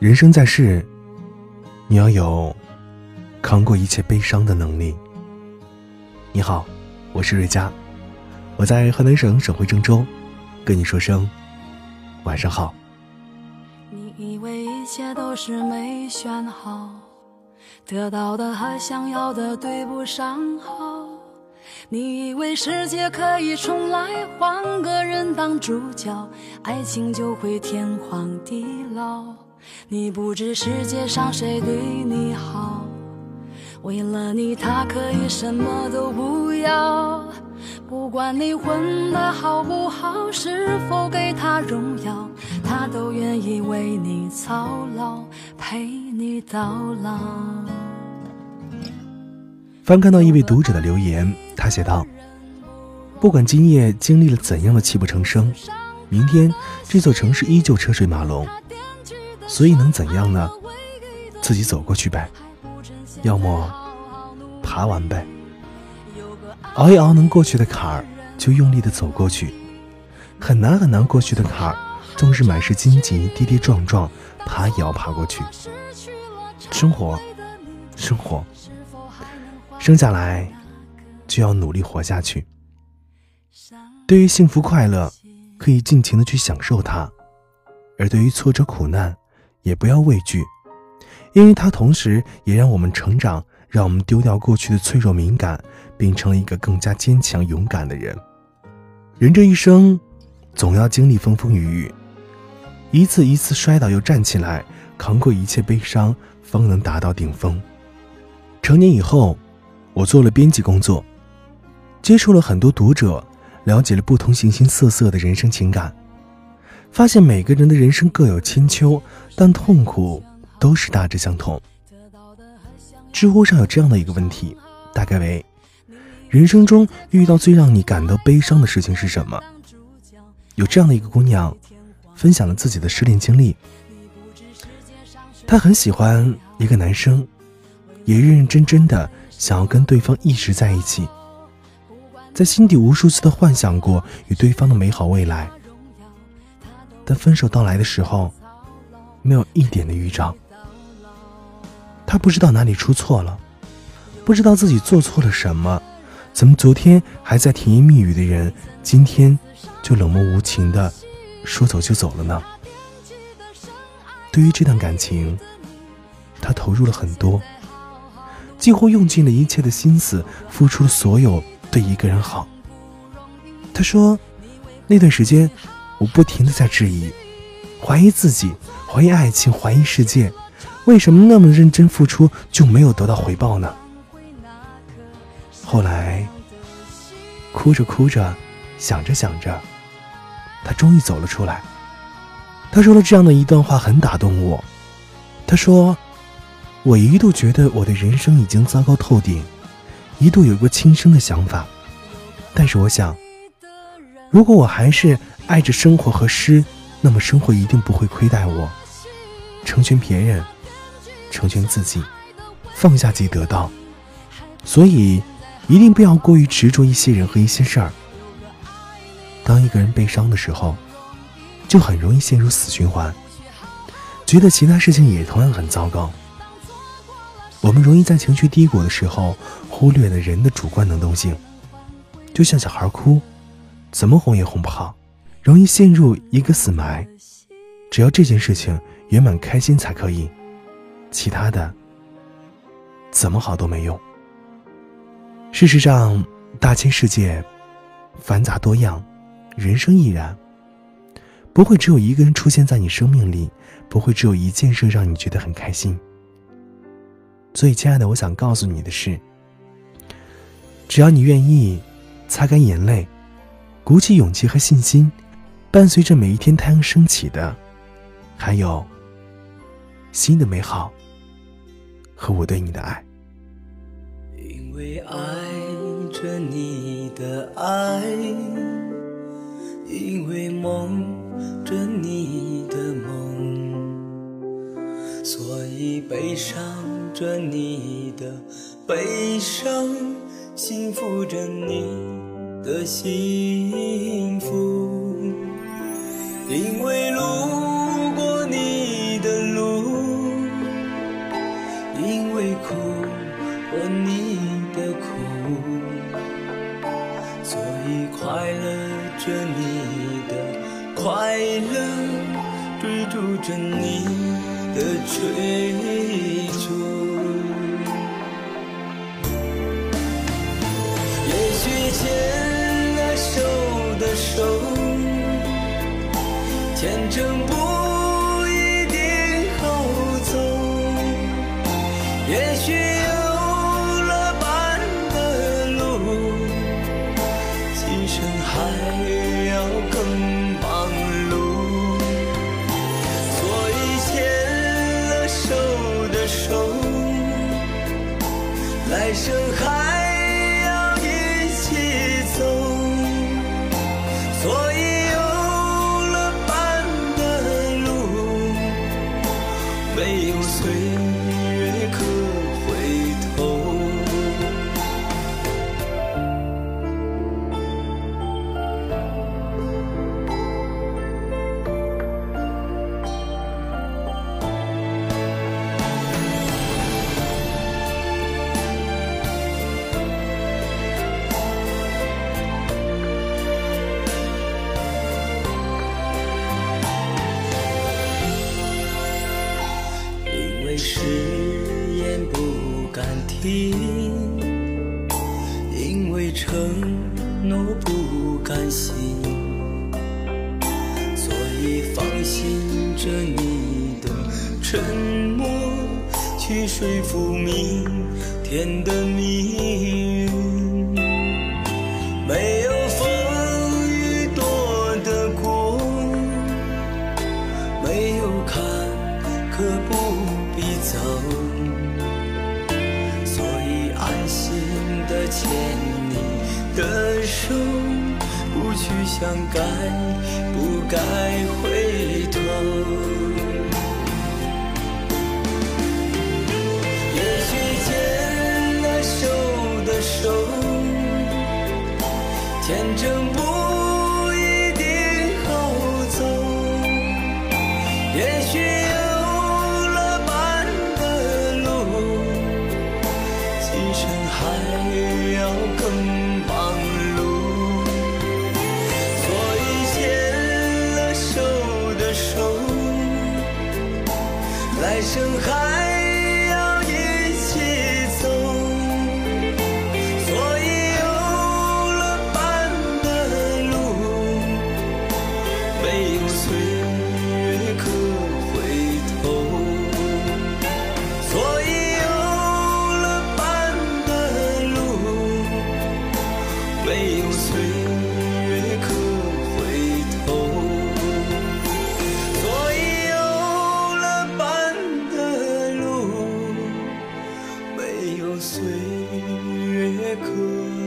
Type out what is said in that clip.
人生在世，你要有扛过一切悲伤的能力。你好，我是瑞佳，我在河南省省会郑州，跟你说声晚上好。你以为一切都是没选好，得到的和想要的对不上号。你以为世界可以重来，换个人当主角，爱情就会天荒地老。你不知世界上谁对你好，为了你他可以什么都不要。不管你混的好不好，是否给他荣耀，他都愿意为你操劳，陪你到老。翻看到一位读者的留言，他写道：“不管今夜经历了怎样的泣不成声，明天这座城市依旧车水马龙。”所以能怎样呢？自己走过去呗，要么爬完呗。熬一熬能过去的坎儿，就用力的走过去；很难很难过去的坎儿，纵是满是荆棘，跌跌撞撞，爬也要爬过去。生活，生活，生下来就要努力活下去。对于幸福快乐，可以尽情的去享受它；而对于挫折苦难，也不要畏惧，因为它同时也让我们成长，让我们丢掉过去的脆弱敏感，变成了一个更加坚强勇敢的人。人这一生，总要经历风风雨雨，一次一次摔倒又站起来，扛过一切悲伤，方能达到顶峰。成年以后，我做了编辑工作，接触了很多读者，了解了不同形形色色的人生情感。发现每个人的人生各有千秋，但痛苦都是大致相同。知乎上有这样的一个问题，大概为：人生中遇到最让你感到悲伤的事情是什么？有这样的一个姑娘，分享了自己的失恋经历。她很喜欢一个男生，也认认真真的想要跟对方一直在一起，在心底无数次的幻想过与对方的美好未来。但分手到来的时候，没有一点的预兆。他不知道哪里出错了，不知道自己做错了什么，怎么昨天还在甜言蜜语的人，今天就冷漠无情的说走就走了呢？对于这段感情，他投入了很多，几乎用尽了一切的心思，付出了所有对一个人好。他说，那段时间。我不停的在质疑，怀疑自己，怀疑爱情，怀疑世界，为什么那么认真付出就没有得到回报呢？后来，哭着哭着，想着想着，他终于走了出来。他说了这样的一段话，很打动我。他说：“我一度觉得我的人生已经糟糕透顶，一度有过轻生的想法，但是我想，如果我还是……”爱着生活和诗，那么生活一定不会亏待我。成全别人，成全自己，放下即得到。所以，一定不要过于执着一些人和一些事儿。当一个人悲伤的时候，就很容易陷入死循环，觉得其他事情也同样很糟糕。我们容易在情绪低谷的时候，忽略了人的主观能动性。就像小孩哭，怎么哄也哄不好。容易陷入一个死埋，只要这件事情圆满开心才可以，其他的怎么好都没用。事实上，大千世界繁杂多样，人生亦然，不会只有一个人出现在你生命里，不会只有一件事让你觉得很开心。所以，亲爱的，我想告诉你的是，只要你愿意，擦干眼泪，鼓起勇气和信心。伴随着每一天太阳升起的，还有新的美好和我对你的爱。因为爱着你的爱，因为梦着你的梦，所以悲伤着你的悲伤，幸福着你的幸福。因为路过你的路因为苦过你的苦所以快乐着你的快乐追逐着你的追逐也许牵了手的手前程不一定好走。也许有了伴的路，今生还要更忙碌。所以牵了手的手，来生还所以放心着你的沉默，去说服明天的命运。没有风雨躲得过。没有坎，可不必走，所以安心的牵你的手，不去想该不该回头。明月歌